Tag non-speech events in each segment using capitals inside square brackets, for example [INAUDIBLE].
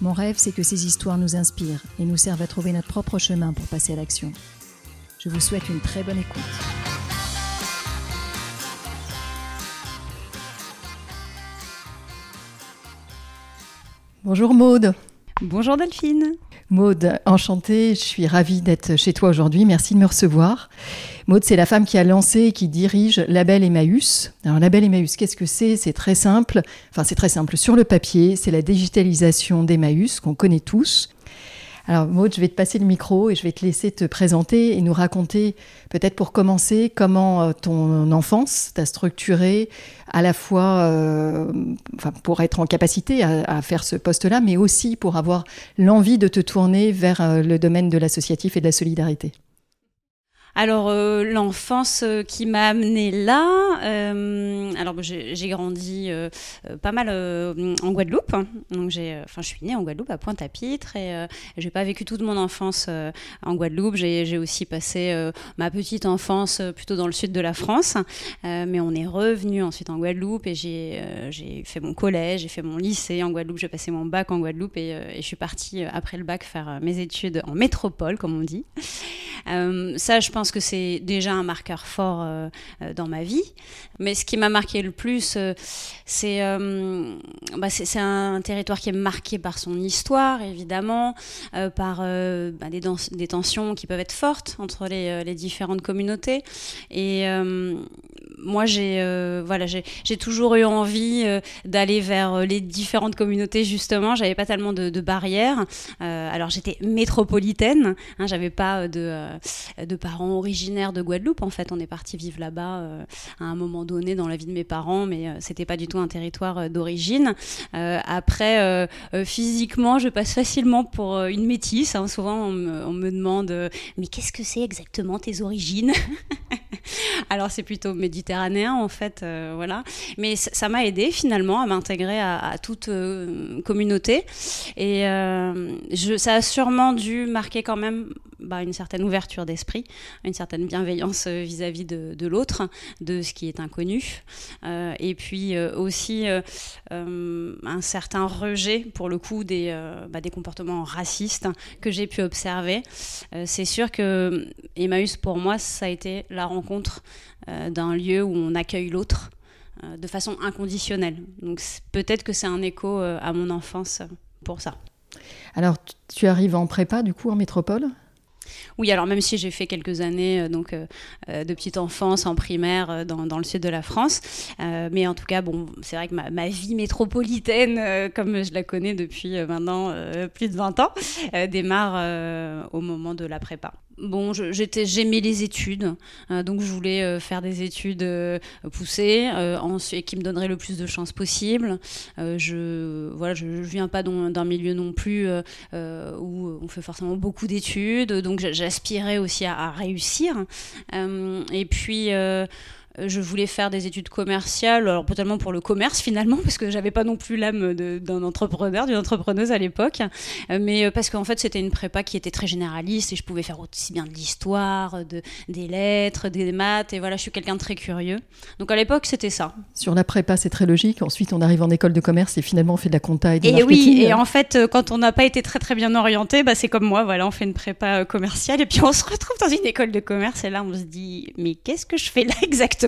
Mon rêve, c'est que ces histoires nous inspirent et nous servent à trouver notre propre chemin pour passer à l'action. Je vous souhaite une très bonne écoute. Bonjour Maude. Bonjour Delphine. Maude, enchantée, je suis ravie d'être chez toi aujourd'hui. Merci de me recevoir. Maude, c'est la femme qui a lancé et qui dirige Label Emmaüs. Alors, Label Emmaüs, qu'est-ce que c'est? C'est très simple. Enfin, c'est très simple. Sur le papier, c'est la digitalisation d'Emmaüs qu'on connaît tous. Alors Maud, je vais te passer le micro et je vais te laisser te présenter et nous raconter, peut-être pour commencer, comment euh, ton enfance t'a structuré à la fois euh, enfin, pour être en capacité à, faire ce poste-là, mais aussi pour avoir l'envie de te tourner vers euh, le domaine de l'associatif et de la solidarité. Alors euh, l'enfance euh, qui m'a amenée là, euh, alors j'ai grandi pas mal en Guadeloupe, donc j'ai, enfin je suis née en Guadeloupe à Pointe-à-Pitre et j'ai pas vécu toute mon enfance en Guadeloupe. J'ai aussi passé ma petite enfance plutôt dans le sud de la France, mais on est revenu ensuite en Guadeloupe et j'ai fait mon collège, j'ai fait mon lycée en Guadeloupe, j'ai passé mon bac en Guadeloupe et, et, je suis partie après le bac faire mes études en métropole comme on dit. ça je pense pense que c'est déjà un marqueur fort euh, euh, dans ma vie. Mais ce qui m'a marqué le plus, euh, c'est bah, c'est un territoire qui est marqué par son histoire, évidemment, par bah, des, des, tensions qui peuvent être fortes entre les, les différentes communautés. Et moi, j'ai voilà, j'ai toujours eu envie d'aller vers les différentes communautés, justement. J'avais pas tellement de, barrières. alors, j'étais métropolitaine, hein, j'avais pas de, de parents originaire de Guadeloupe. En fait, on est parti vivre là-bas euh, à un moment donné dans la vie de mes parents, mais euh, c'était pas du tout un territoire euh, d'origine. après, physiquement, je passe facilement pour une métisse. Hein. Souvent, on me, demande mais qu'est-ce que c'est exactement tes origines [LAUGHS] Alors c'est plutôt méditerranéen en fait, voilà. Mais ça m'a aidé finalement à m'intégrer à, toute communauté et je, ça a sûrement dû marquer quand même bah, une certaine ouverture d'esprit, une certaine bienveillance euh, vis-à-vis de, l'autre, de ce qui est inconnu, euh, et puis euh, aussi un certain rejet, pour le coup, des, bah, des comportements racistes que j'ai pu observer. c'est sûr que Emmaüs, pour moi, ça a été la rencontre d'un lieu où on accueille l'autre de façon inconditionnelle. Donc peut-être que c'est un écho à mon enfance pour ça. Alors, tu arrives en prépa, du coup, en métropole? Oui, alors même si j'ai fait quelques années euh, donc euh, euh, de petite enfance en primaire dans, le sud de la France, mais en tout cas, bon, c'est vrai que ma, vie métropolitaine, comme je la connais depuis maintenant plus de 20 ans, démarre au moment de la prépa. Bon, j'étais, j'aimais les études, donc je voulais faire des études poussées, qui me donneraient le plus de chances possible. je voilà, je, viens pas d'un milieu non plus où on fait forcément beaucoup d'études, donc j'aspirais aussi à, réussir. Euh, et puis euh, je voulais faire des études commerciales, alors pas tellement pour le commerce finalement, [LAUGHS] parce que j'avais pas non plus l'âme d'un entrepreneur, d'une entrepreneuse à l'époque, euh, mais euh, parce qu'en fait c'était une prépa qui était très généraliste et je pouvais faire aussi bien de l'histoire, de, des lettres, des maths, et voilà, je suis quelqu'un de très curieux. Donc à l'époque c'était ça. Sur la prépa c'est très logique, ensuite on arrive en école de commerce et finalement on fait de la compta et du et oui, et en fait quand on n'a pas été très très bien orienté, bah, c'est comme moi, voilà, on fait une prépa commerciale et puis on se retrouve dans une école de commerce et là on se dit mais qu'est-ce que je fais là exactement?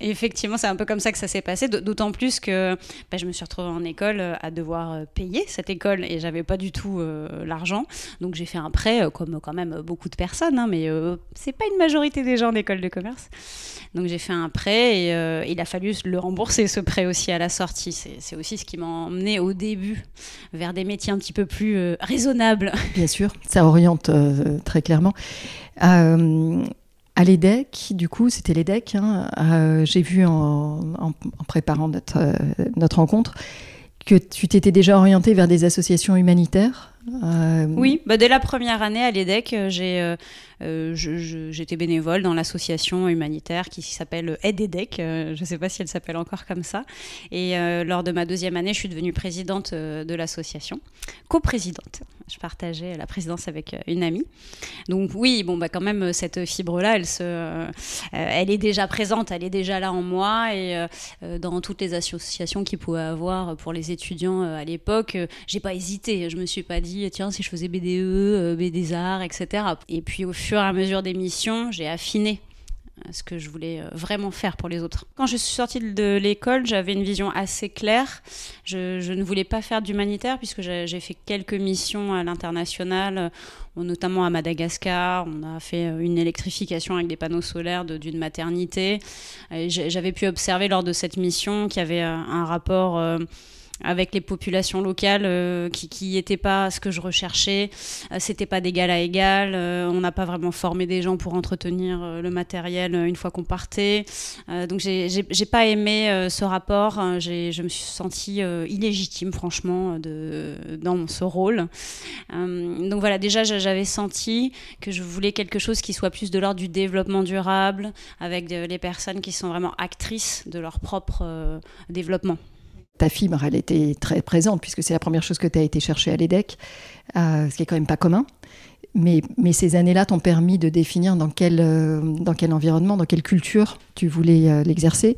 Effectivement, c'est un peu comme ça que ça s'est passé, d'autant plus que bah, je me suis retrouvée en école euh, à devoir euh, payer cette école et j'avais pas du tout euh, l'argent. Donc j'ai fait un prêt, comme quand même beaucoup de personnes, hein, mais c'est pas une majorité des gens en école de commerce. Donc j'ai fait un prêt et il a fallu le rembourser, ce prêt aussi à la sortie. C'est aussi ce qui m'a emmené au début vers des métiers un petit peu plus raisonnables. Bien sûr, ça oriente très clairement. À l'EDEC, du coup, c'était l'EDEC, hein, euh, j'ai vu en, préparant notre, euh, notre rencontre que tu t'étais déjà orienté vers des associations humanitaires euh, Oui, bah dès la première année à l'EDEC, j'ai j'étais bénévole dans l'association humanitaire qui s'appelle Aide EDEC. je ne sais pas si elle s'appelle encore comme ça. Et lors de ma deuxième année, je suis devenue présidente de l'association, coprésidente. Je partageais la présidence avec une amie. Donc oui, bon bah quand même cette fibre-là, elle se, elle est déjà présente, elle est déjà là en moi et dans toutes les associations qu'il pouvait avoir pour les étudiants à l'époque, j'ai pas hésité. Je me suis pas dit tiens, si je faisais BDE, euh, BD Arts, etc. Et puis au et à mesure des missions, j'ai affiné euh, ce que je voulais euh, vraiment faire pour les autres. Quand je suis sortie de l'école, j'avais une vision assez claire. Je, ne voulais pas faire d'humanitaire puisque j'ai fait quelques missions à l'international, notamment à Madagascar. On a fait une électrification avec des panneaux solaires d'une maternité. J'avais pu observer lors de cette mission qu'il y avait un rapport avec les populations locales euh, qui n'étaient pas ce que je recherchais. Euh, c'était pas d'égal à égal. Euh, on n'a pas vraiment formé des gens pour entretenir le matériel une fois qu'on partait. donc j'ai pas aimé ce rapport. Je me suis sentie illégitime, franchement, dans ce rôle. donc voilà, déjà j'avais senti que je voulais quelque chose qui soit plus de l'ordre du développement durable, avec les personnes qui sont vraiment actrices de leur propre développement ta fibre, elle était très présente, puisque c'est la première chose que tu as été chercher à l'EDEC, euh, ce qui est quand même pas commun. Mais, mais ces années-là t'ont permis de définir dans quel, euh, dans quel environnement, dans quelle culture tu voulais euh, l'exercer.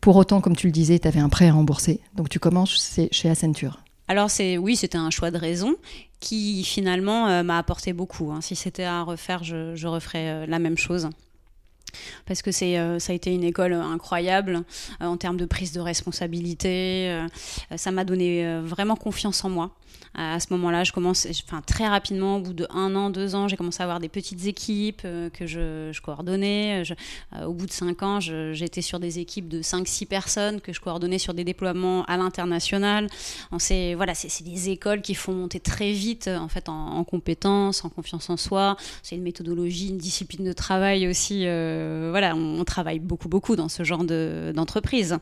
Pour autant, comme tu le disais, tu avais un prêt à rembourser. Donc tu commences chez Accenture. Alors c'est oui, c'était un choix de raison qui finalement m'a apporté beaucoup. Hein. Si c'était à refaire, je, je referais la même chose parce que c'est euh, ça a été une école incroyable euh, en termes de prise de responsabilité. Euh, ça m'a donné vraiment confiance en moi à ce moment-là, je commence, enfin très rapidement, au bout de un an, deux ans, j'ai commencé à avoir des petites équipes euh, que je, coordonnais. Euh, au bout de cinq ans, j'étais sur des équipes de cinq, six personnes que je coordonnais sur des déploiements à l'international. C'est voilà, c'est des écoles qui font monter très vite en fait en, compétences, en confiance en soi. C'est une méthodologie, une discipline de travail aussi. Euh, voilà, on, travaille beaucoup, beaucoup dans ce genre d'entreprise.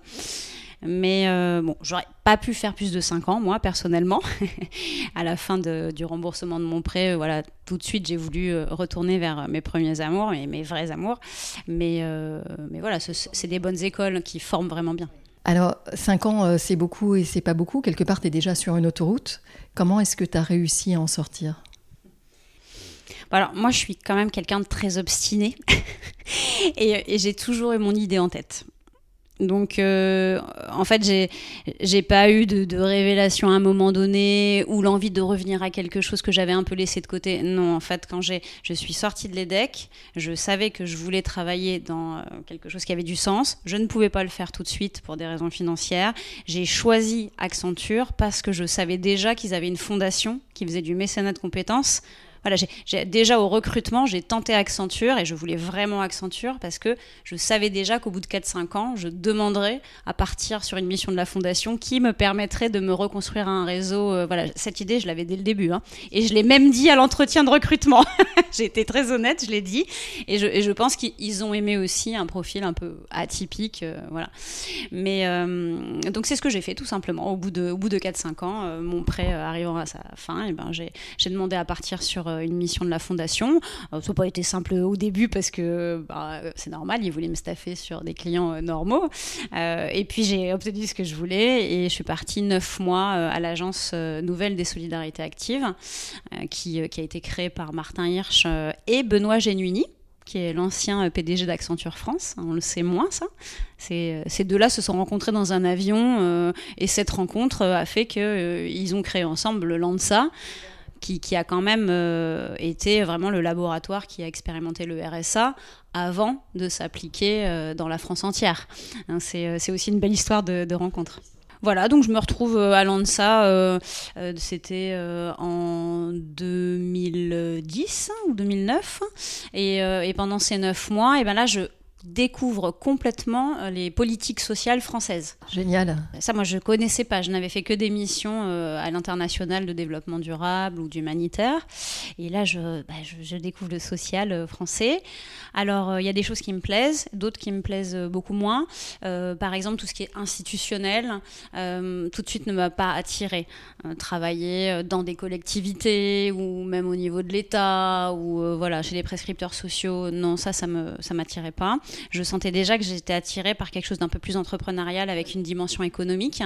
Mais euh, bon, j'aurais pas pu faire plus de 5 ans, moi, personnellement. [LAUGHS] à la fin du remboursement de mon prêt, euh, voilà, tout de suite, j'ai voulu euh, retourner vers mes premiers amours, mes, mes vrais amours. Mais, mais voilà, c'est des bonnes écoles qui forment vraiment bien. Alors, 5 ans, c'est beaucoup et c'est pas beaucoup. Quelque part, tu es déjà sur une autoroute. Comment est-ce que tu as réussi à en sortir? Alors moi je suis quand même quelqu'un de très obstiné [LAUGHS] et, j'ai toujours eu mon idée en tête. Donc, euh, en fait, j'ai, j'ai pas eu de, révélation à un moment donné ou l'envie de revenir à quelque chose que j'avais un peu laissé de côté. Non, en fait, quand je suis sortie de l'EDEC, je savais que je voulais travailler dans euh, quelque chose qui avait du sens. Je ne pouvais pas le faire tout de suite pour des raisons financières. J'ai choisi Accenture parce que je savais déjà qu'ils avaient une fondation qui faisait du mécénat de compétences voilà, j'ai déjà au recrutement, j'ai tenté Accenture et je voulais vraiment Accenture parce que je savais déjà qu'au bout de 4-5 ans, je demanderais à partir sur une mission de la fondation qui me permettrait de me reconstruire un réseau. Euh, voilà, cette idée, je l'avais dès le début. Hein. Et je l'ai même dit à l'entretien de recrutement. [LAUGHS] j'ai été très honnête, je l'ai dit. Et je, je pense qu'ils ont aimé aussi un profil un peu atypique. Euh, voilà. Mais euh, donc c'est ce que j'ai fait tout simplement. Au bout de, de 4-5 ans, mon prêt arrivant à sa fin, et ben j'ai demandé à partir sur une mission de la fondation. Euh, ça n'a pas été simple au début parce que bah, c'est normal, ils voulaient me staffer sur des clients euh, normaux. et puis j'ai obtenu ce que je voulais et je suis partie neuf mois à l'agence Nouvelle des Solidarités Actives qui, a été créée par Martin Hirsch et Benoît Genuini qui est l'ancien PDG d'Accenture France. On le sait moins, ça. Ces, deux-là se sont rencontrés dans un avion et cette rencontre a fait qu'ils ont créé ensemble le LANSA, qui, a quand même euh, été vraiment le laboratoire qui a expérimenté le RSA avant de s'appliquer euh, dans la France entière. Hein, euh, c'est aussi une belle histoire de, rencontre. Voilà, donc je me retrouve à l'ANSA, c'était en 2010 ou 2009, et, pendant ces neuf mois, et ben là je découvre complètement euh, les politiques sociales françaises. Génial. Ça, moi, je connaissais pas. Je n'avais fait que des missions euh, à l'international de développement durable ou d'humanitaire. Et là, je, bah, je, découvre le social euh, français. Alors, il y a des choses qui me plaisent, d'autres qui me plaisent beaucoup moins. par exemple, tout ce qui est institutionnel, tout de suite ne m'a pas attiré. travailler dans des collectivités ou même au niveau de l'État ou voilà chez les prescripteurs sociaux, non, ça, ça me ça m'attirait pas je sentais déjà que j'étais attirée par quelque chose d'un peu plus entrepreneurial avec une dimension économique.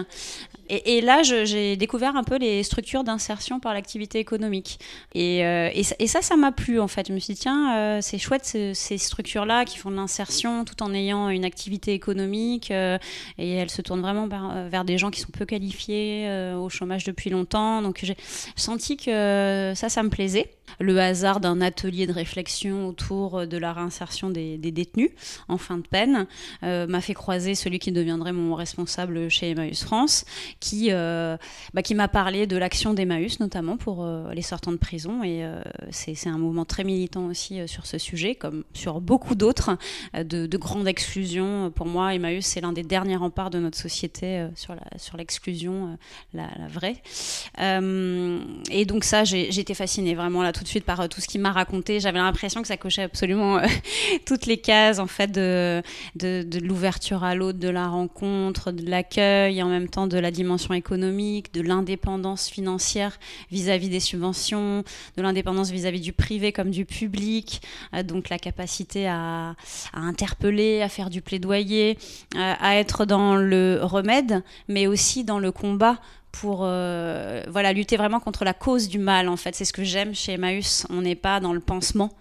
Et, là, j'ai découvert un peu les structures d'insertion par l'activité économique. Euh, et, ça, ça m'a plu en fait. Je me suis dit, tiens, euh, c'est chouette ces, structures-là qui font de l'insertion tout en ayant une activité économique. Euh, et elles se tournent vraiment vers, des gens qui sont peu qualifiés, au chômage depuis longtemps. Donc j'ai senti que ça, ça me plaisait. Le hasard d'un atelier de réflexion autour de la réinsertion des, des détenus en fin de peine m'a fait croiser celui qui deviendrait mon responsable chez Emmaüs France qui, euh, bah, qui m'a parlé de l'action d'Emmaüs, notamment pour euh, les sortants de prison. Et euh, c'est un mouvement très militant aussi sur ce sujet, comme sur beaucoup d'autres, de, de, grande exclusion. Pour moi, Emmaüs, c'est l'un des derniers remparts de notre société sur l'exclusion, la, sur la, la, vraie. et donc ça, j'ai été fascinée vraiment là tout de suite par tout ce qu'il m'a raconté. J'avais l'impression que ça cochait absolument [LAUGHS] toutes les cases en fait de, de, l'ouverture à l'autre, de la rencontre, de l'accueil, en même temps de la dimension économique, de l'indépendance financière vis-à-vis des subventions, de l'indépendance vis-à-vis du privé comme du public, euh, donc la capacité à, interpeller, à faire du plaidoyer, euh, à être dans le remède, mais aussi dans le combat pour euh, voilà lutter vraiment contre la cause du mal en fait. C'est ce que j'aime chez Emmaüs. On n'est pas dans le pansement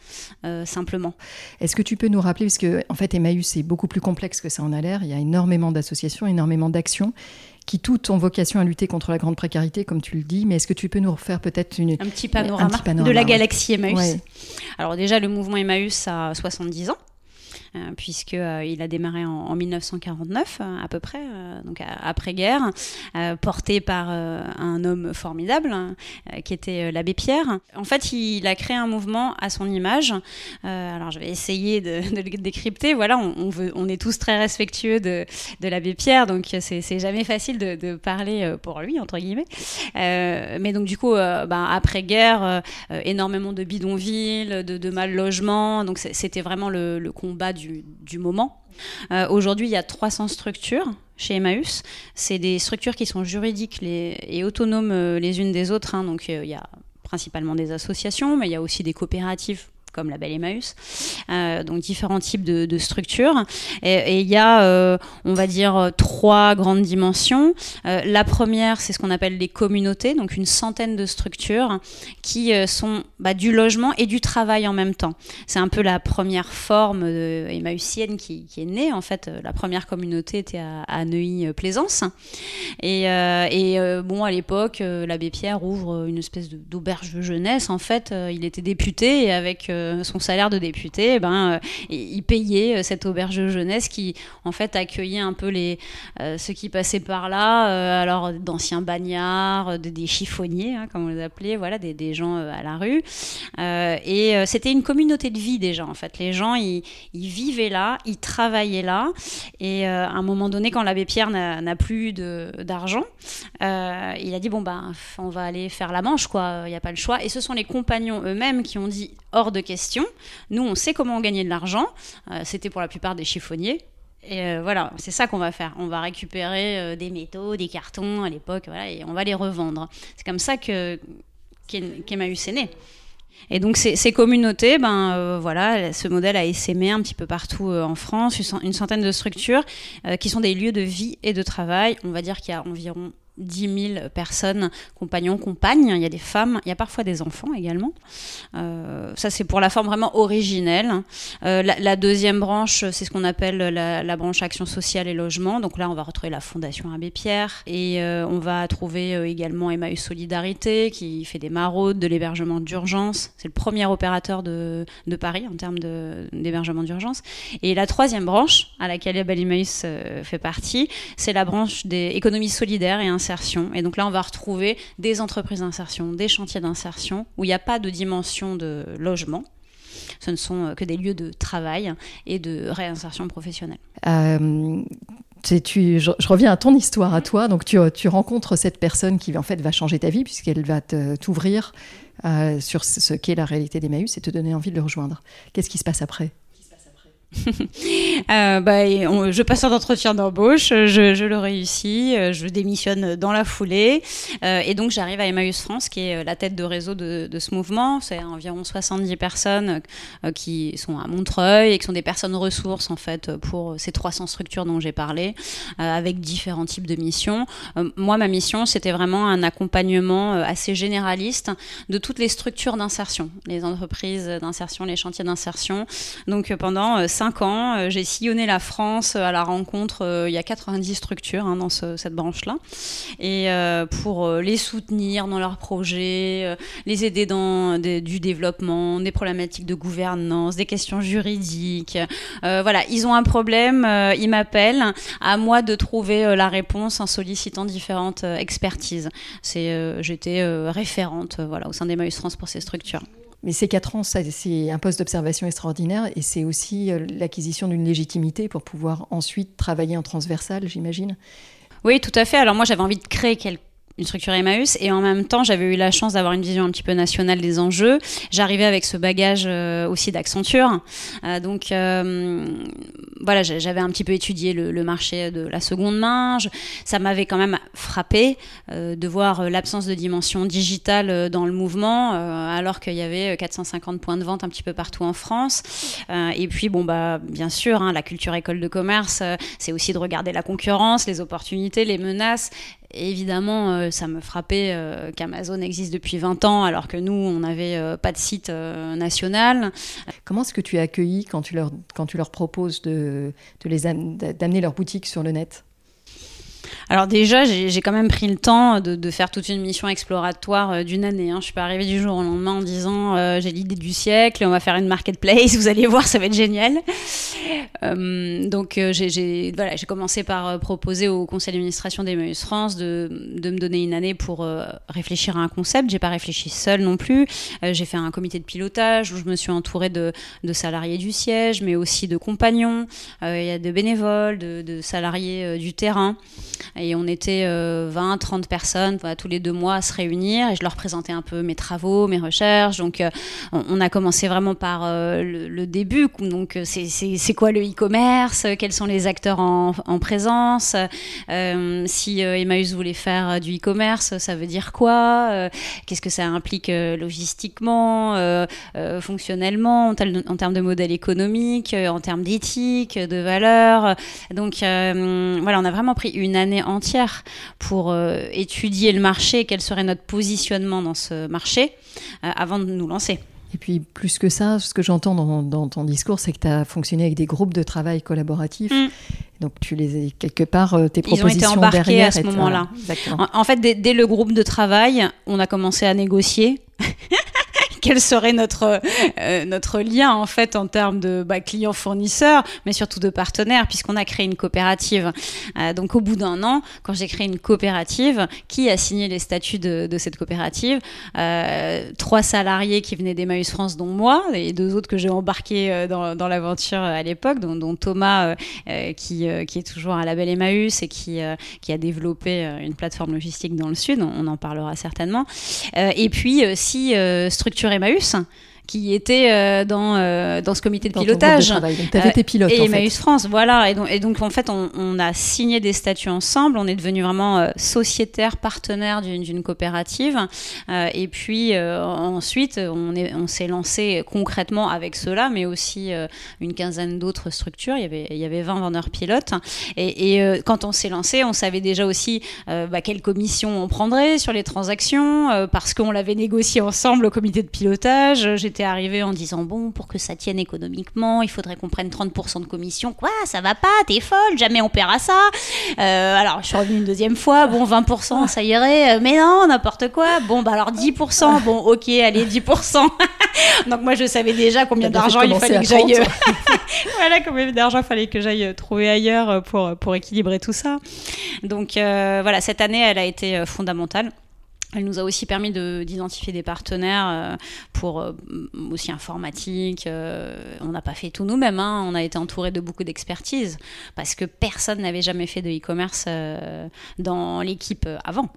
simplement. Est-ce que tu peux nous rappeler parce que en fait Emmaüs est beaucoup plus complexe que ça en a l'air. Il y a énormément d'associations énormément d'actions qui toutes ont vocation à lutter contre la grande précarité, comme tu le dis. Mais est-ce que tu peux nous refaire peut-être une, un, petit panorama, de la galaxie Emmaüs. Alors déjà, le mouvement Emmaüs a 70 ans. Euh, puisqu'il euh, a démarré en, 1949 euh, à peu près, donc après-guerre, porté par un homme formidable qui était l'abbé Pierre. En fait, il a créé un mouvement à son image. alors, je vais essayer de, le décrypter. Voilà, on, veut, on est tous très respectueux de, l'abbé Pierre, donc c'est jamais facile de, parler pour lui, entre guillemets. mais donc, du coup, ben, après-guerre, énormément de bidonvilles, de, de mal logement. Donc, c'était vraiment le, le combat du du, moment. Euh, aujourd'hui, il y a 300 structures chez Emmaüs. C'est des structures qui sont juridiques et autonomes euh, les unes des autres. Hein. donc, euh, il y a principalement des associations, mais il y a aussi des coopératives comme la Belle Emmaüs, euh, donc différents types de, structures. Et il y a, euh, on va dire, trois grandes dimensions. Euh, la première, c'est ce qu'on appelle les communautés, donc une centaine de structures qui sont bah, du logement et du travail en même temps. C'est un peu la première forme emmaüsienne qui, est née. En fait, la première communauté était à, Neuilly-Plaisance. Et, et bon, à l'époque, l'abbé Pierre ouvre une espèce d'auberge de jeunesse. En fait, il était député et avec euh, son salaire de député, eh ben, euh, il payait euh, cette auberge jeunesse qui, en fait, accueillait un peu les, ceux qui passaient par là, alors d'anciens bagnards, des chiffonniers, hein, comme on les appelait, voilà, des, gens à la rue. et c'était une communauté de vie déjà, en fait. Les gens, ils, ils vivaient là, ils travaillaient là. Et à un moment donné, quand l'abbé Pierre n'a plus d'argent, il a dit bon ben, on va aller faire la manche, quoi. Il n'y a pas le choix. Et ce sont les compagnons eux-mêmes qui ont dit hors de question nous, on sait comment gagner de l'argent. Euh, c'était pour la plupart des chiffonniers. Et euh, voilà, c'est ça qu'on va faire. On va récupérer euh, des métaux, des cartons à l'époque, et on va les revendre. C'est comme ça que qu'Emmaüs est né. Et donc ces, communautés, ben voilà, ce modèle a essaimé un petit peu partout en France, une centaine de structures qui sont des lieux de vie et de travail. On va dire qu'il y a environ 10 000 personnes, compagnons, compagnes. Il y a des femmes, il y a parfois des enfants également. Euh, ça, c'est pour la forme vraiment originelle. Euh, la, deuxième branche, c'est ce qu'on appelle la, branche action sociale et logement. Donc là, on va retrouver la Fondation Abbé Pierre et euh, on va trouver également Emmaüs Solidarité qui fait des maraudes, de l'hébergement d'urgence. C'est le premier opérateur de, de Paris en termes d'hébergement d'urgence. Et la troisième branche, à laquelle Emmaüs fait partie, c'est la branche des économies solidaires et et donc là, on va retrouver des entreprises d'insertion, des chantiers d'insertion, où il n'y a pas de dimension de logement. ce ne sont que des lieux de travail et de réinsertion professionnelle. Tu, je, reviens à ton histoire à toi. Donc, tu, rencontres cette personne qui en fait va changer ta vie puisqu'elle va t'ouvrir sur ce qu'est la réalité d'Emmaüs et te donner envie de le rejoindre. Qu'est-ce qui se passe après? Euh, bah, je passe un entretien d'embauche, je, le réussis, euh, je démissionne dans la foulée. Euh, et donc, j'arrive à Emmaüs France, qui est la tête de réseau de, ce mouvement. C'est environ 70 personnes qui sont à Montreuil et qui sont des personnes ressources, en fait, pour ces 300 structures dont j'ai parlé, avec différents types de missions. moi, ma mission, c'était vraiment un accompagnement assez généraliste de toutes les structures d'insertion, les entreprises d'insertion, les chantiers d'insertion. Donc, pendant 5 ans, euh, j'ai sillonné la France à la rencontre, euh, il y a 90 structures hein, dans cette branche-là, et euh, pour les soutenir dans leurs projets, les aider dans du développement, des problématiques de gouvernance, des questions juridiques. voilà, ils ont un problème, ils m'appellent, à moi de trouver la réponse en sollicitant différentes expertises. J'étais référente, au sein d'Emmaüs France pour ces structures. Mais ces quatre ans, c'est un poste d'observation extraordinaire et c'est aussi euh, l'acquisition d'une légitimité pour pouvoir ensuite travailler en transversal, j'imagine. Oui, tout à fait. Alors moi, j'avais envie de créer quelque une structure Emmaüs et en même temps j'avais eu la chance d'avoir une vision un petit peu nationale des enjeux. J'arrivais avec ce bagage euh, aussi d'Accenture, euh, donc euh, voilà j'avais un petit peu étudié le, marché de la seconde main. ça m'avait quand même frappé de voir l'absence de dimension digitale dans le mouvement alors qu'il y avait 450 points de vente un petit peu partout en France. et puis bon bah bien sûr hein, la culture école de commerce c'est aussi de regarder la concurrence, les opportunités, les menaces évidemment, euh, ça me frappait euh, qu'Amazon existe depuis 20 ans alors que nous, on n'avait euh, pas de site national. Comment est-ce que tu as accueilli quand tu leur, proposes de, de d'amener leur boutique sur le net? Alors déjà, j'ai quand même pris le temps de, faire toute une mission exploratoire euh, d'une année. Hein. Je suis pas arrivée du jour au lendemain en disant euh, j'ai l'idée du siècle, on va faire une marketplace, [LAUGHS] vous allez voir, ça va être génial. Euh, donc j'ai commencé par proposer au conseil d'administration d'Emmaüs France de, me donner une année pour réfléchir à un concept. J'ai pas réfléchi seule non plus. j'ai fait un comité de pilotage où je me suis entourée de, de salariés du siège, mais aussi de compagnons, il y a de bénévoles, de salariés du terrain. Et on était 20, euh, 30 personnes tous les deux mois à se réunir et je leur présentais un peu mes travaux, mes recherches. Donc euh, on, a commencé vraiment par euh, le, début. Donc c'est quoi le e-commerce? Quels sont les acteurs en, présence? Si Emmaüs voulait faire du e-commerce, ça veut dire quoi? Qu'est-ce que ça implique logistiquement, fonctionnellement, en, termes de modèle économique, en termes d'éthique, de valeurs? Donc voilà, on a vraiment pris une année entière pour euh, étudier le marché, quel serait notre positionnement dans ce marché euh, avant de nous lancer. Et puis, plus que ça, ce que j'entends dans, ton discours, c'est que tu as fonctionné avec des groupes de travail collaboratifs. Mm. Donc, tu les quelque part, euh, tes propositions Ils ont été embarqués à ce moment-là. En, en, fait, dès, le groupe de travail, on a commencé à négocier. [LAUGHS] quel serait notre, euh, notre lien en fait en termes de bah, clients-fournisseurs, mais surtout de partenaires, puisqu'on a créé une coopérative. Euh, donc au bout d'un an, quand j'ai créé une coopérative, qui a signé les statuts de, cette coopérative euh, Trois salariés qui venaient d'Emmaüs France, dont moi, et deux autres que j'ai embarqués dans, l'aventure à l'époque, dont, Thomas, qui, est toujours à la belle Emmaüs et qui, qui a développé une plateforme logistique dans le Sud, on, en parlera certainement. et puis, si structuré Emmaüs qui était euh, dans, euh, dans ce comité de pilotage. tu avais tes pilotes. Et en Emmaüs France, voilà. Et donc, et donc en fait, on, on, a signé des statuts ensemble. On est devenu vraiment euh, sociétaire, partenaire d'une coopérative. et puis ensuite, on s'est on s'est lancé concrètement avec cela, mais aussi une quinzaine d'autres structures. Il y avait, il y avait 20 vendeurs pilotes. Et, et quand on s'est lancé, on savait déjà aussi bah, quelle commission on prendrait sur les transactions, parce qu'on l'avait négocié ensemble au comité de pilotage j'étais arrivée en disant bon, pour que ça tienne économiquement, il faudrait qu'on prenne 30% de commission. Quoi, ça va pas, t'es folle, jamais on paiera ça. Euh, alors je suis revenue une deuxième fois, bon 20%, ça irait, euh, mais non, n'importe quoi. Bon bah alors 10%, bon ok, allez 10%. [LAUGHS] Donc moi je savais déjà combien [LAUGHS] d'argent il fallait que j'aille. voilà combien d'argent fallait que j'aille trouver ailleurs pour pour équilibrer tout ça. Donc euh, voilà, cette année elle a été fondamentale. Elle nous a aussi permis d'identifier des partenaires euh, pour euh, aussi informatique. Euh, on n'a pas fait tout nous-mêmes. Hein. On a été entouré de beaucoup d'expertise parce que personne n'avait jamais fait de e-commerce dans l'équipe avant.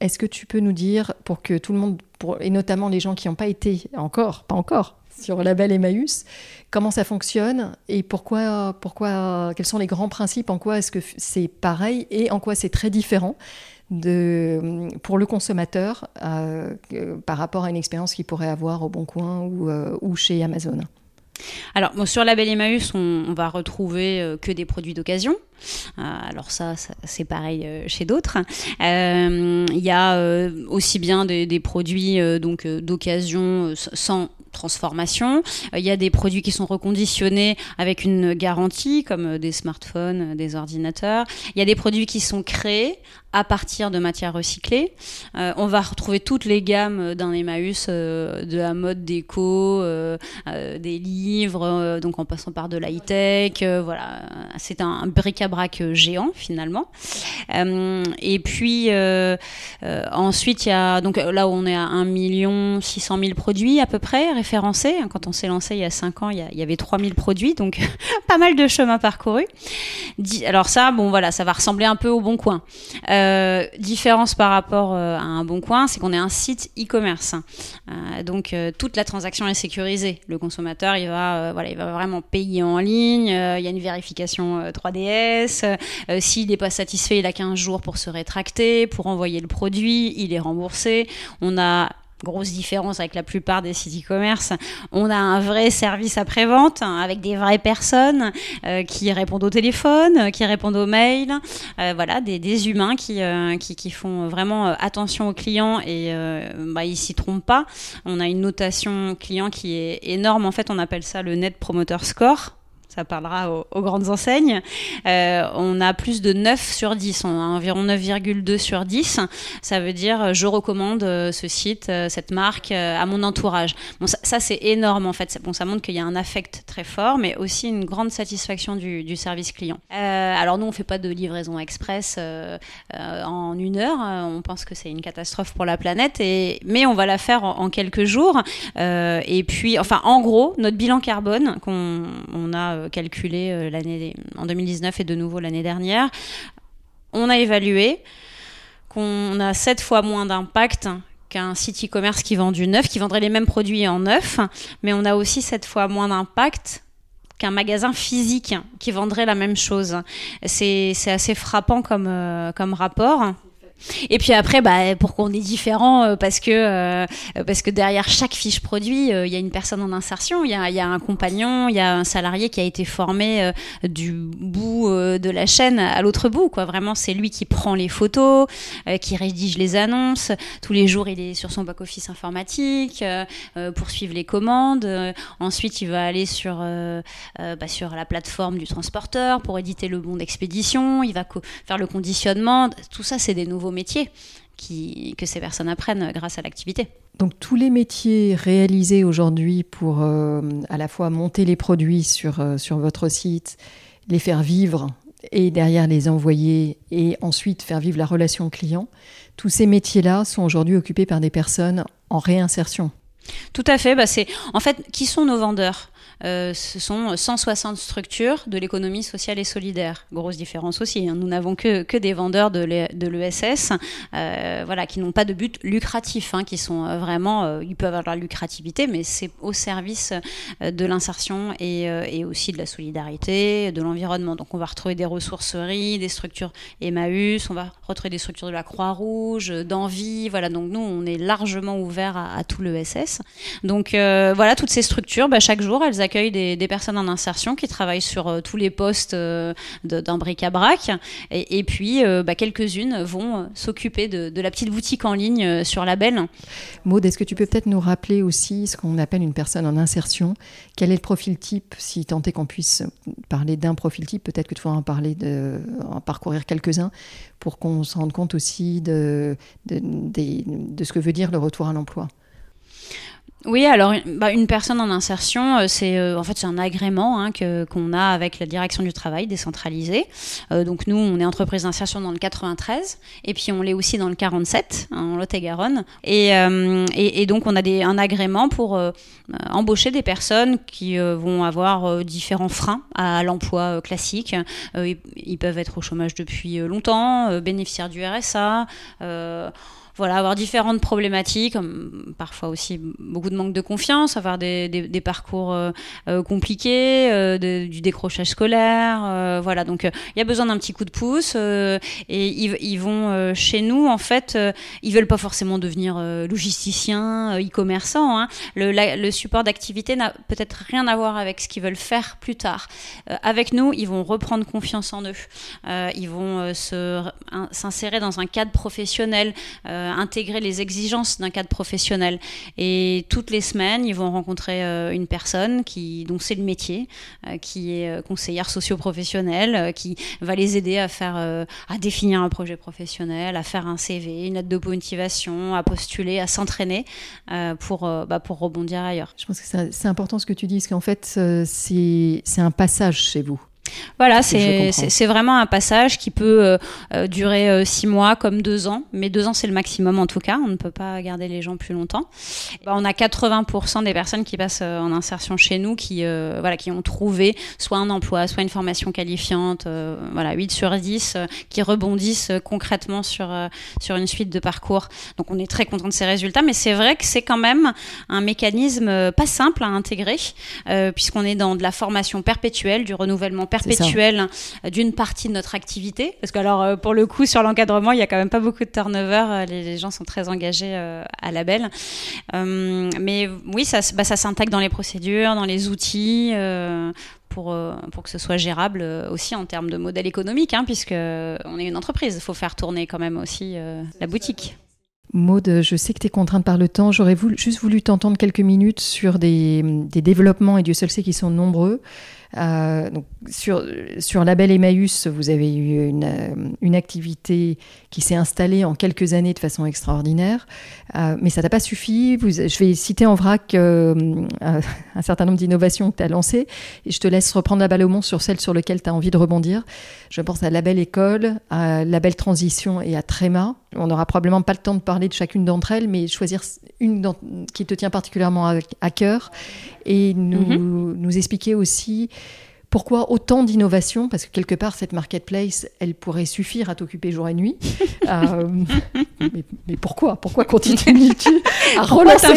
Est-ce que tu peux nous dire, pour que tout le monde, et notamment les gens qui n'ont pas été encore, pas encore, sur le label Emmaüs, comment ça fonctionne et pourquoi, pourquoi, quels sont les grands principes, en quoi est-ce que c'est pareil et en quoi c'est très différent? De, pour le consommateur euh, par rapport à une expérience qu'il pourrait avoir au Bon Coin ou, euh, chez Amazon alors, sur Label Emmaüs, on, on va retrouver euh, que des produits d'occasion. alors ça, c'est pareil chez d'autres. Il y a aussi bien des, des produits donc d'occasion sans transformation. Il y a des produits qui sont reconditionnés avec une garantie, comme des smartphones, des ordinateurs. Il y a des produits qui sont créés à partir de matières recyclées. Euh, on va retrouver toutes les gammes d'un Emmaüs, euh, de la mode déco, euh, des livres, donc en passant par de l'high-tech. voilà, c'est un, bric-à-brac géant finalement. et puis ensuite, il y a donc là où on est à 1 million 600 000 produits à peu près référencés. Quand on s'est lancé il y a 5 ans, il y, il y avait 3000 produits, donc [LAUGHS] pas mal de chemin parcouru. Alors ça, bon voilà, ça va ressembler un peu au bon coin. Euh, différence par rapport euh, à un bon coin, c'est qu'on est un site e-commerce. Euh, donc toute la transaction est sécurisée. Le consommateur, il va, voilà, il va vraiment payer en ligne. il y a une vérification 3DS. S'il n'est pas satisfait, il a 15 jours pour se rétracter, pour envoyer le produit. Il est remboursé. On a grosse différence avec la plupart des sites e-commerce. On a un vrai service après-vente hein, avec des vraies personnes euh, qui répondent au téléphone, qui répondent aux mails. Euh, voilà, des, des humains qui, euh, qui, qui, font vraiment attention aux clients et bah, ils s'y trompent pas. On a une notation client qui est énorme. En fait, on appelle ça le Net Promoter Score ça parlera aux, grandes enseignes. Euh, on a plus de 9 sur 10, on a environ 9,2 sur 10. Ça veut dire euh, je recommande euh, ce site, cette marque à mon entourage. Ça, c'est énorme en fait. Bon, ça montre qu'il y a un affect très fort, mais aussi une grande satisfaction du, service client. alors nous, on fait pas de livraison express en une heure. On pense que c'est une catastrophe pour la planète, mais on va la faire en, quelques jours. et puis, enfin, en gros, notre bilan carbone qu'on on a calculé euh, l'année en 2019 et de nouveau l'année dernière, on a évalué qu'on a 7 fois moins d'impact qu'un site e-commerce qui vend du neuf, qui vendrait les mêmes produits en neuf, mais on a aussi 7 fois moins d'impact qu'un magasin physique qui vendrait la même chose. C'est assez frappant comme, euh, comme rapport. Et puis après, bah, pour qu'on est différent, euh, parce que euh, parce que derrière chaque fiche produit, euh, il y a une personne en insertion, il y a, un compagnon, il y a un salarié qui a été formé du bout de la chaîne à l'autre bout. Vraiment, c'est lui qui prend les photos, qui rédige les annonces. Tous les jours, il est sur son back-office informatique pour suivre les commandes. ensuite, il va aller sur, bah, sur la plateforme du transporteur pour éditer le bon d'expédition. Il va faire le conditionnement. Tout ça, c'est des nouveaux métiers qui, que ces personnes apprennent grâce à l'activité. Donc tous les métiers réalisés aujourd'hui pour euh, à la fois monter les produits sur, euh, sur votre site, les faire vivre et derrière les envoyer et ensuite faire vivre la relation client, tous ces métiers-là sont aujourd'hui occupés par des personnes en réinsertion. Tout à fait. Bah c'est en fait qui sont nos vendeurs? Euh, ce sont 160 structures de l'économie sociale et solidaire. Grosse différence aussi. Hein. Nous n'avons que, que des vendeurs de l'ESS euh, voilà, qui n'ont pas de but lucratif, hein, qui sont euh, vraiment, ils peuvent avoir la lucrativité, mais c'est au service de l'insertion et, et, aussi de la solidarité, de l'environnement. Donc on va retrouver des ressourceries, des structures Emmaüs, on va retrouver des structures de la Croix-Rouge, d'Envie. Voilà, donc nous, on est largement ouvert à, tout l'ESS. Donc voilà, toutes ces structures, bah, chaque jour, elles des, personnes en insertion qui travaillent sur euh, tous les postes euh, d'un bric-à-brac. Et, puis, euh, bah, quelques-unes vont s'occuper de, la petite boutique en ligne sur Label. Maud, est-ce que tu peux peut-être nous rappeler aussi ce qu'on appelle une personne en insertion? Quel est le profil type? Si tant est qu'on puisse parler d'un profil type, peut-être que tu vas en parler, en parcourir quelques-uns pour qu'on se rende compte aussi de ce que veut dire le retour à l'emploi. Oui, alors bah, une personne en insertion, euh, c'est euh, en fait c'est un agrément hein, que qu'on a avec la direction du travail décentralisé. Euh, donc nous, on est entreprise d'insertion dans le 93 et puis on l'est aussi dans le 47 hein, en Lot-et-Garonne. Et, et, et, donc on a des, un agrément pour embaucher des personnes qui vont avoir différents freins à l'emploi classique. Ils, peuvent être au chômage depuis longtemps, bénéficiaires du RSA voilà, avoir différentes problématiques, parfois aussi beaucoup de manque de confiance, avoir des, des, parcours euh, euh, compliqués, euh, du décrochage scolaire, voilà. Donc il y a besoin d'un petit coup de pouce et ils, vont chez nous en fait, ils veulent pas forcément devenir logisticiens, e-commerçants. Hein. Le, le, support d'activité n'a peut-être rien à voir avec ce qu'ils veulent faire plus tard. avec nous, ils vont reprendre confiance en eux, ils vont s'insérer dans un cadre professionnel. Intégrer les exigences d'un cadre professionnel. Et toutes les semaines, ils vont rencontrer euh, une personne qui, dont c'est le métier, euh, qui est conseillère socio-professionnelle, qui va les aider à faire, à définir un projet professionnel, à faire un CV, une note de motivation, à postuler, à s'entraîner pour, bah, pour rebondir ailleurs. Je pense que c'est important ce que tu dis, parce qu'en fait, c'est un passage chez vous. Voilà, c'est vraiment un passage qui peut euh, euh, durer euh, six mois comme deux ans, mais deux ans c'est le maximum en tout cas, on ne peut pas garder les gens plus longtemps. Bah, on a 80% des personnes qui passent en insertion chez nous qui, voilà, qui ont trouvé soit un emploi, soit une formation qualifiante, voilà, 8 sur 10 qui rebondissent concrètement sur, sur une suite de parcours. Donc on est très content de ces résultats, mais c'est vrai que c'est quand même un mécanisme pas simple à intégrer, puisqu'on est dans de la formation perpétuelle, du renouvellement perpétuel d'une partie de notre activité. Parce que alors euh, pour le coup sur l'encadrement, il y a quand même pas beaucoup de turnover. Euh, les, gens sont très engagés euh, à la belle. mais oui, ça, bah, ça s'intègre dans les procédures, dans les outils. pour, pour que ce soit gérable aussi en termes de modèle économique, hein, puisque on est une entreprise, il faut faire tourner quand même aussi la boutique. Maude, je sais que tu es contrainte par le temps. J'aurais juste voulu t'entendre quelques minutes sur des, des, développements, et Dieu seul sait qu'ils sont nombreux, euh, donc sur, sur Label Emmaüs, vous avez eu une, euh, une activité qui s'est installée en quelques années de façon extraordinaire, euh, mais ça n'a pas suffi. Je vais citer en vrac [LAUGHS] un certain nombre d'innovations que tu as lancées, et je te laisse reprendre la balle au monde sur celle sur laquelle tu as envie de rebondir. Je pense à Label École, à Label Transition et à Tréma. On n'aura probablement pas le temps de parler de chacune d'entre elles, mais choisir une qui te tient particulièrement à, cœur et nous, mm-hmm. nous expliquer aussi pourquoi autant d'innovation Parce que quelque part, cette marketplace, elle pourrait suffire à t'occuper jour et nuit. [LAUGHS] Euh, mais, pourquoi? Pourquoi continues-tu à [LAUGHS] relancer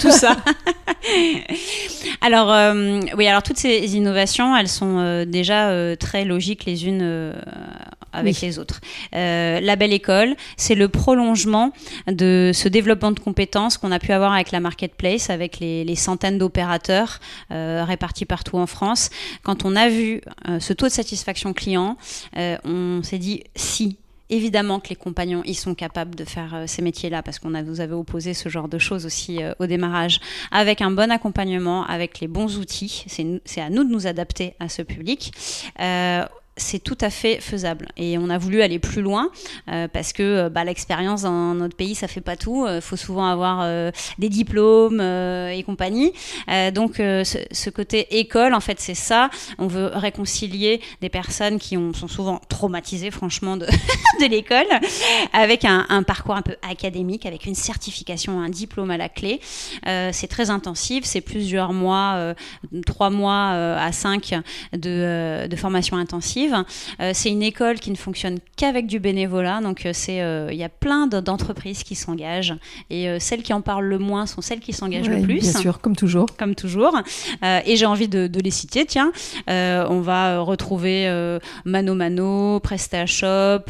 tout ça? [LAUGHS] Alors, euh, oui, alors toutes ces innovations, elles sont euh, déjà très logiques les unes avec les autres. la belle école, c'est le prolongement de ce développement de compétences qu'on a pu avoir avec la marketplace, avec les, les centaines d'opérateurs répartis partout en France. Quand on a vu euh, ce taux de satisfaction client, euh, on s'est dit si évidemment que les compagnons ils sont capables de faire euh, ces métiers-là parce qu'on a vous avez opposé ce genre de choses aussi au démarrage avec un bon accompagnement, avec les bons outils. C'est à nous de nous adapter à ce public c'est tout à fait faisable. Et on a voulu aller plus loin euh, parce que euh, bah, l'expérience dans notre pays, ça fait pas tout. Il euh, faut souvent avoir des diplômes et compagnie. donc ce, côté école, en fait, c'est ça. On veut réconcilier des personnes qui ont, sont souvent traumatisées, franchement, de, [LAUGHS] de l'école, avec un, un, parcours un peu académique, avec une certification, un diplôme à la clé. c'est très intensif. C'est plusieurs mois, trois mois à cinq de, de formation intensive euh, c'est une école qui ne fonctionne qu'avec du bénévolat, donc euh, c'est euh, il y a plein d'entreprises qui s'engagent et celles qui en parlent le moins sont celles qui s'engagent le plus. Bien sûr, comme toujours. Comme toujours. et j'ai envie de, les citer. Tiens, on va retrouver Mano Mano, PrestaShop,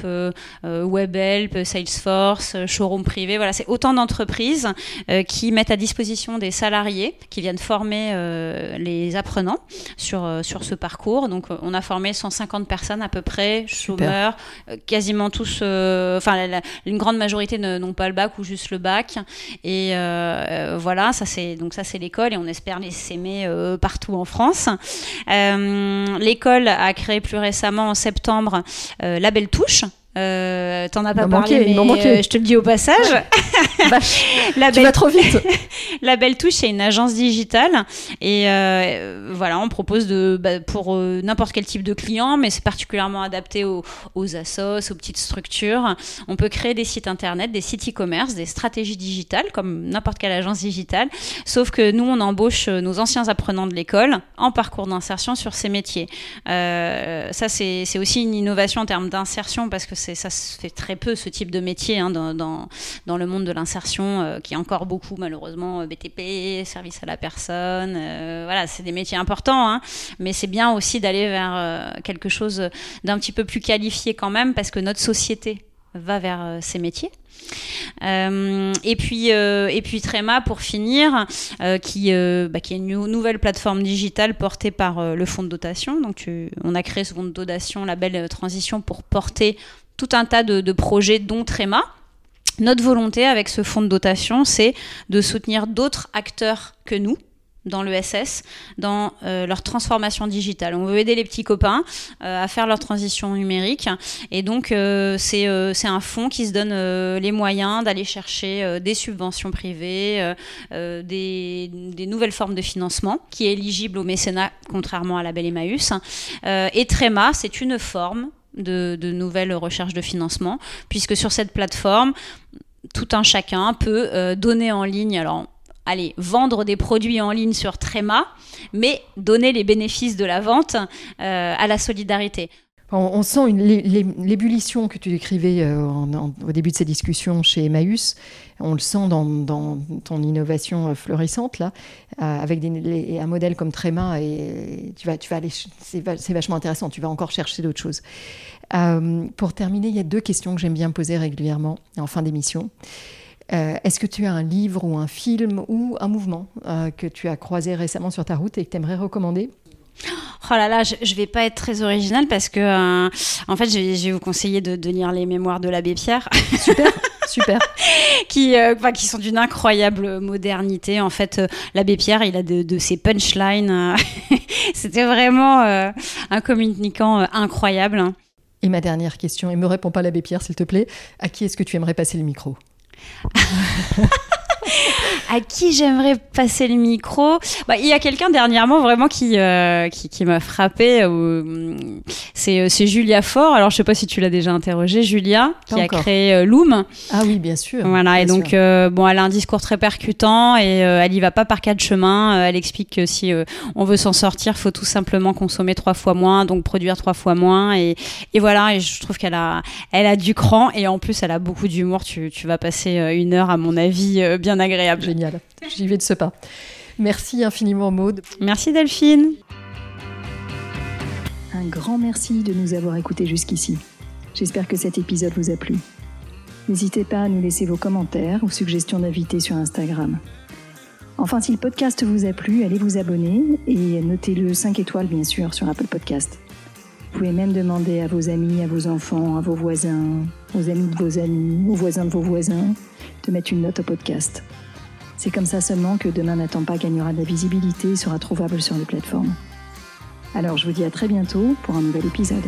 WebHelp, Salesforce, Showroom privé. Voilà, c'est autant d'entreprises qui mettent à disposition des salariés qui viennent former les apprenants sur, sur ce parcours. Donc, on a formé 150 personnes à peu près, chômeurs, euh, quasiment tous, euh, enfin une grande majorité n'ont pas le bac ou juste le bac. Et euh, voilà, ça c'est donc ça c'est l'école et on espère les s'aimer partout en France. l'école a créé plus récemment en septembre la Belle Touche Euh, T'en as pas parlé, mais euh, je te le dis au passage. [LAUGHS] la Tu belle vas trop vite. [LAUGHS] La Belle Touche, c'est une agence digitale et euh, voilà, on propose de bah, pour euh, n'importe quel type de client, mais c'est particulièrement adapté aux, aux assos, aux petites structures. On peut créer des sites internet, des sites e-commerce, des stratégies digitales comme n'importe quelle agence digitale, sauf que nous on embauche nos anciens apprenants de l'école en parcours d'insertion sur ces métiers. Ça c'est aussi une innovation en termes d'insertion parce que ça se fait très peu ce type de métier hein, dans, le monde de l'insertion euh, qui est encore beaucoup malheureusement euh, BTP, service à la personne. euh, voilà, c'est des métiers importants, hein, mais c'est bien aussi d'aller vers quelque chose d'un petit peu plus qualifié quand même parce que notre société va vers ces métiers. Et puis et puis Tréma pour finir, qui bah, qui est une nou- nouvelle plateforme digitale portée par le fonds de dotation. Donc on a créé ce fonds de dotation, la belle transition, pour porter tout un tas de, de projets, dont Tréma. Notre volonté avec ce fonds de dotation, c'est de soutenir d'autres acteurs que nous dans l'ESS, dans euh, leur transformation digitale. On veut aider les petits copains euh, à faire leur transition numérique. Et donc, euh, c'est euh, un fonds qui se donne euh, les moyens d'aller chercher euh, des subventions privées, des, des nouvelles formes de financement, qui est éligible au mécénat, contrairement à la Belle Emmaüs. Et Tréma, c'est une forme de, nouvelles recherches de financement, puisque sur cette plateforme, tout un chacun peut euh, donner en ligne, alors allez, vendre des produits en ligne sur Tréma, mais donner les bénéfices de la vente euh, à la solidarité. On, sent l'ébullition que tu décrivais euh, au début de ces discussions chez Emmaüs. On le sent dans, ton innovation euh, florissante, là, euh, avec des- un modèle comme Tréma. Et tu vas, tu vas aller, c'est va- c'est vachement intéressant. Tu vas encore chercher d'autres choses. Pour terminer, il y a deux questions que j'aime bien poser régulièrement en fin d'émission. Est-ce que tu as un livre ou un film ou un mouvement que tu as croisé récemment sur ta route et que tu aimerais recommander? [GASPS] Oh là là, je, je vais pas être très originale parce que, euh, en fait, je vais, je vais vous conseiller de, de lire les mémoires de l'abbé Pierre, Super, [LAUGHS] super. qui, euh, enfin, qui sont d'une incroyable modernité. En fait, euh, l'abbé Pierre, il a de, de ses punchlines. [LAUGHS] C'était vraiment un communicant incroyable. Et ma dernière question, et me réponds pas l'abbé Pierre, s'il te plaît. À qui est-ce que tu aimerais passer le micro? [LAUGHS] À qui j'aimerais passer le micro bah, Il y a quelqu'un dernièrement vraiment qui, euh, qui, qui m'a frappé. euh, c'est, euh, c'est Julia Faure. Alors je sais pas si tu l'as déjà interrogée, Julia, qui a créé euh, Loom. Ah oui, bien sûr. Voilà, et donc euh, bon, elle a un discours très percutant et elle y va pas par quatre chemins. Elle explique que si on veut s'en sortir, faut tout simplement consommer trois fois moins, donc produire trois fois moins. Et, et voilà, et je trouve qu'elle a, elle a du cran et en plus elle a beaucoup d'humour. Tu, tu vas passer une heure, à mon avis, bien agréable. Génial. J'y vais de ce pas. Merci infiniment, Maude. Merci Delphine. Un grand merci de nous avoir écoutés jusqu'ici. J'espère que cet épisode vous a plu. N'hésitez pas à nous laisser vos commentaires ou suggestions d'invités sur Instagram. Enfin, si le podcast vous a plu, allez vous abonner et notez-le 5 étoiles, bien sûr, sur Apple Podcast. Vous pouvez même demander à vos amis, à vos enfants, à vos voisins, aux amis de vos amis, aux voisins de vos voisins, de mettre une note au podcast. C'est comme ça seulement que Demain n'attend pas gagnera de la visibilité et sera trouvable sur les plateformes. Alors je vous dis à très bientôt pour un nouvel épisode.